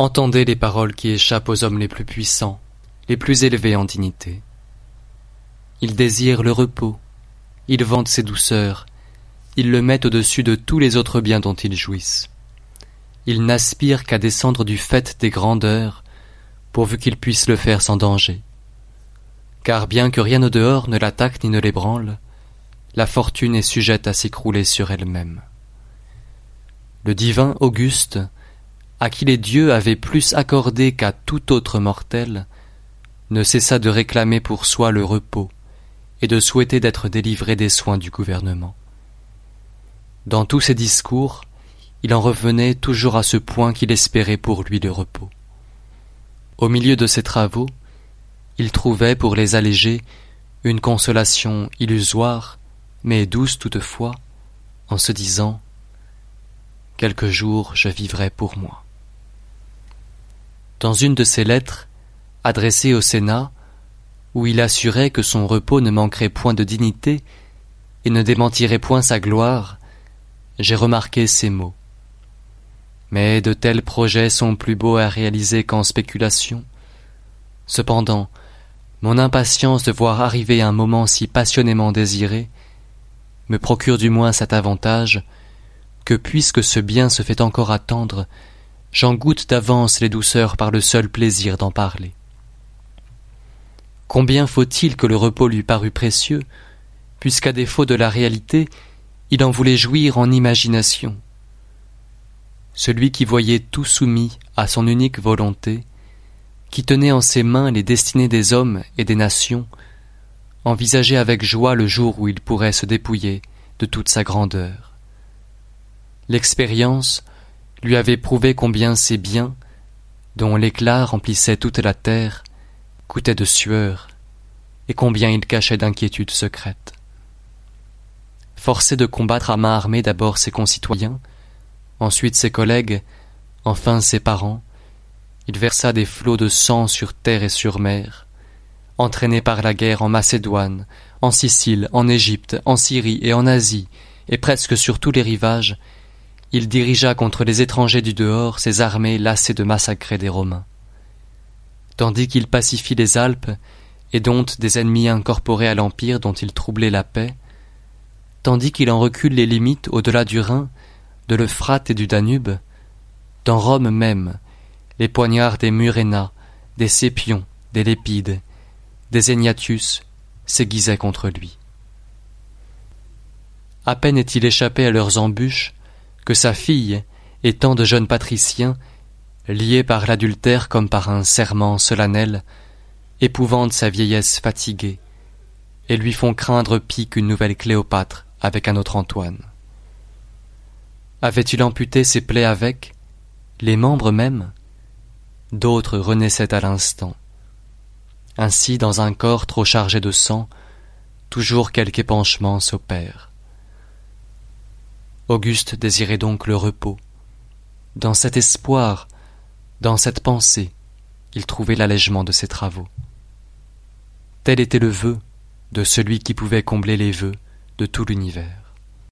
Entendez les paroles qui échappent aux hommes les plus puissants, les plus élevés en dignité. Ils désirent le repos, ils vantent ses douceurs, ils le mettent au-dessus de tous les autres biens dont ils jouissent. Ils n'aspirent qu'à descendre du fait des grandeurs, pourvu qu'ils puissent le faire sans danger. Car bien que rien au dehors ne l'attaque ni ne l'ébranle, la fortune est sujette à s'écrouler sur elle-même. Le divin Auguste, à qui les dieux avaient plus accordé qu'à tout autre mortel, ne cessa de réclamer pour soi le repos et de souhaiter d'être délivré des soins du gouvernement. Dans tous ses discours, il en revenait toujours à ce point qu'il espérait pour lui le repos. Au milieu de ses travaux, il trouvait pour les alléger une consolation illusoire, mais douce toutefois, en se disant Quelques jours je vivrai pour moi. Dans une de ses lettres, adressée au Sénat, où il assurait que son repos ne manquerait point de dignité et ne démentirait point sa gloire, j'ai remarqué ces mots. Mais de tels projets sont plus beaux à réaliser qu'en spéculation. Cependant, mon impatience de voir arriver un moment si passionnément désiré me procure du moins cet avantage que puisque ce bien se fait encore attendre, j'en goûte d'avance les douceurs par le seul plaisir d'en parler. Combien faut-il que le repos lui parût précieux, puisqu'à défaut de la réalité, il en voulait jouir en imagination. Celui qui voyait tout soumis à son unique volonté, qui tenait en ses mains les destinées des hommes et des nations, envisageait avec joie le jour où il pourrait se dépouiller de toute sa grandeur. L'expérience lui avait prouvé combien ces biens, dont l'éclat remplissait toute la terre, coûtaient de sueur, et combien ils cachaient d'inquiétudes secrètes. Forcé de combattre à main armée d'abord ses concitoyens, ensuite ses collègues, enfin ses parents, il versa des flots de sang sur terre et sur mer. Entraîné par la guerre en Macédoine, en Sicile, en Égypte, en Syrie et en Asie, et presque sur tous les rivages, il dirigea contre les étrangers du dehors ses armées lassées de massacrer des Romains. Tandis qu'il pacifie les Alpes et dompte des ennemis incorporés à l'Empire dont il troublait la paix, tandis qu'il en recule les limites au-delà du Rhin, de l'Euphrate et du Danube, dans Rome même, les poignards des Murénas, des Sépions, des Lépides, des Égnatius s'aiguisaient contre lui. À peine est-il échappé à leurs embûches que sa fille et tant de jeunes patriciens, liés par l'adultère comme par un serment solennel, épouvantent sa vieillesse fatiguée et lui font craindre pis qu'une nouvelle Cléopâtre avec un autre Antoine. Avait-il amputé ses plaies avec, les membres même, d'autres renaissaient à l'instant. Ainsi, dans un corps trop chargé de sang, toujours quelque épanchement s'opère. Auguste désirait donc le repos. Dans cet espoir, dans cette pensée, il trouvait l'allègement de ses travaux. Tel était le vœu de celui qui pouvait combler les vœux de tout l'univers.